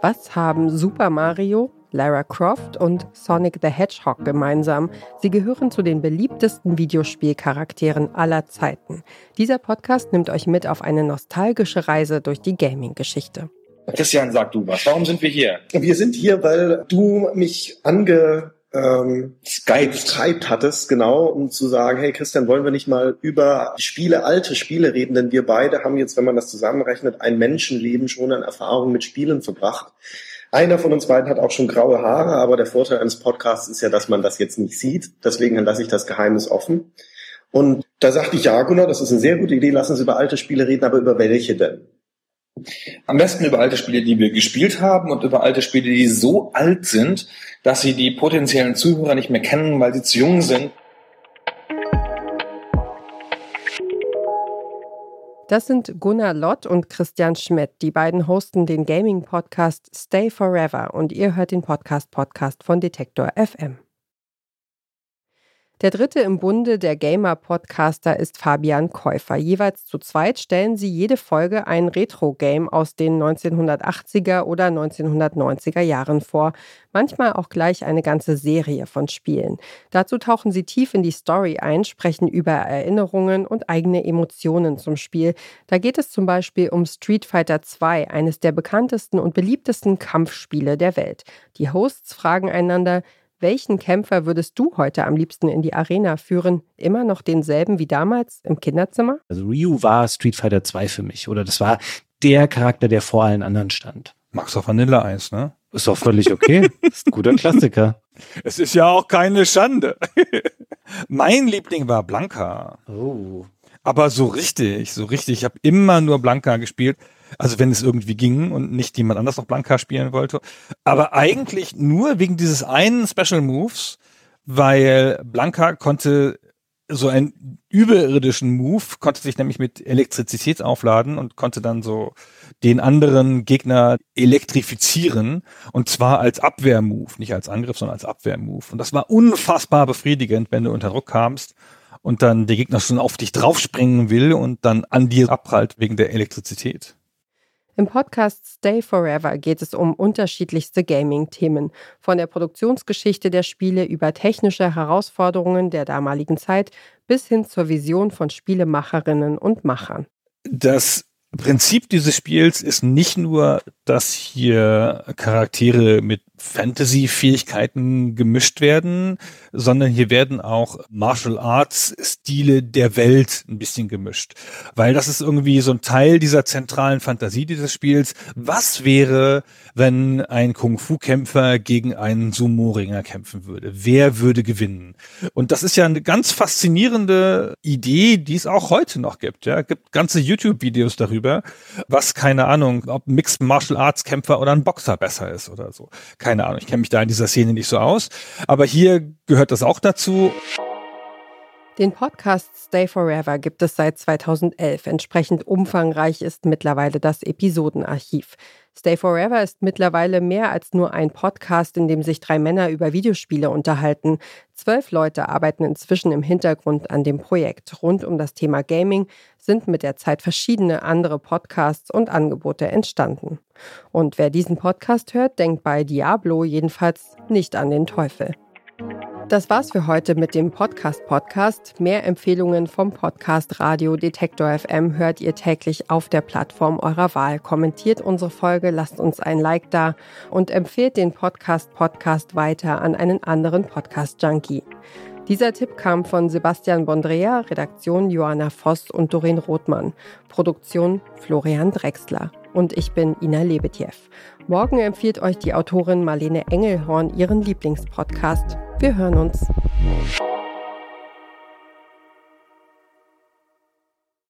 Was haben Super Mario, Lara Croft und Sonic the Hedgehog gemeinsam? Sie gehören zu den beliebtesten Videospielcharakteren aller Zeiten. Dieser Podcast nimmt euch mit auf eine nostalgische Reise durch die Gaming-Geschichte. Christian, sag du was. Warum sind wir hier? Wir sind hier, weil du mich ange ähm, Skype. Skype hattest, genau, um zu sagen, hey Christian, wollen wir nicht mal über Spiele, alte Spiele reden, denn wir beide haben jetzt, wenn man das zusammenrechnet, ein Menschenleben schon an Erfahrung mit Spielen verbracht. Einer von uns beiden hat auch schon graue Haare, aber der Vorteil eines Podcasts ist ja, dass man das jetzt nicht sieht. Deswegen lasse ich das Geheimnis offen. Und da sagte ich, ja, Gunnar, das ist eine sehr gute Idee, lass uns über alte Spiele reden, aber über welche denn? Am besten über alte Spiele, die wir gespielt haben und über alte Spiele, die so alt sind, dass sie die potenziellen Zuhörer nicht mehr kennen, weil sie zu jung sind. Das sind Gunnar Lott und Christian Schmidt. Die beiden hosten den Gaming-Podcast Stay Forever und ihr hört den Podcast-Podcast von Detektor FM. Der dritte im Bunde der Gamer-Podcaster ist Fabian Käufer. Jeweils zu zweit stellen sie jede Folge ein Retro-Game aus den 1980er oder 1990er Jahren vor. Manchmal auch gleich eine ganze Serie von Spielen. Dazu tauchen sie tief in die Story ein, sprechen über Erinnerungen und eigene Emotionen zum Spiel. Da geht es zum Beispiel um Street Fighter 2, eines der bekanntesten und beliebtesten Kampfspiele der Welt. Die Hosts fragen einander, welchen Kämpfer würdest du heute am liebsten in die Arena führen? Immer noch denselben wie damals im Kinderzimmer? Also Ryu war Street Fighter 2 für mich. Oder das war der Charakter, der vor allen anderen stand. Magst du Vanilleeis, ne? Ist doch völlig okay. ist ein guter Klassiker. Es ist ja auch keine Schande. mein Liebling war Blanca. Oh. Aber so richtig, so richtig. Ich habe immer nur Blanca gespielt. Also wenn es irgendwie ging und nicht jemand anders noch Blanka spielen wollte. Aber eigentlich nur wegen dieses einen Special Moves, weil Blanka konnte so einen überirdischen Move, konnte sich nämlich mit Elektrizität aufladen und konnte dann so den anderen Gegner elektrifizieren und zwar als Abwehrmove, nicht als Angriff, sondern als Abwehrmove. Und das war unfassbar befriedigend, wenn du unter Druck kamst und dann der Gegner schon auf dich draufspringen will und dann an dir abprallt wegen der Elektrizität. Im Podcast Stay Forever geht es um unterschiedlichste Gaming-Themen, von der Produktionsgeschichte der Spiele über technische Herausforderungen der damaligen Zeit bis hin zur Vision von Spielemacherinnen und Machern. Das Prinzip dieses Spiels ist nicht nur, dass hier Charaktere mit Fantasy-Fähigkeiten gemischt werden, sondern hier werden auch Martial Arts-Stile der Welt ein bisschen gemischt. Weil das ist irgendwie so ein Teil dieser zentralen Fantasie dieses Spiels. Was wäre, wenn ein Kung-Fu-Kämpfer gegen einen Sumo-Ringer kämpfen würde? Wer würde gewinnen? Und das ist ja eine ganz faszinierende Idee, die es auch heute noch gibt. Ja, es gibt ganze YouTube-Videos darüber, was keine Ahnung, ob Mixed Martial Arts Kämpfer oder ein Boxer besser ist oder so keine Ahnung, ich kenne mich da in dieser Szene nicht so aus. Aber hier gehört das auch dazu. Den Podcast Stay Forever gibt es seit 2011. Entsprechend umfangreich ist mittlerweile das Episodenarchiv. Stay Forever ist mittlerweile mehr als nur ein Podcast, in dem sich drei Männer über Videospiele unterhalten. Zwölf Leute arbeiten inzwischen im Hintergrund an dem Projekt. Rund um das Thema Gaming sind mit der Zeit verschiedene andere Podcasts und Angebote entstanden. Und wer diesen Podcast hört, denkt bei Diablo jedenfalls nicht an den Teufel. Das war's für heute mit dem Podcast Podcast. Mehr Empfehlungen vom Podcast Radio Detektor FM hört ihr täglich auf der Plattform eurer Wahl. Kommentiert unsere Folge, lasst uns ein Like da und empfehlt den Podcast Podcast weiter an einen anderen Podcast Junkie. Dieser Tipp kam von Sebastian Bondrea, Redaktion Johanna Voss und Doreen Rothmann, Produktion Florian Drexler. Und ich bin Ina Lebetjew. Morgen empfiehlt euch die Autorin Marlene Engelhorn ihren Lieblingspodcast. Wir hören uns.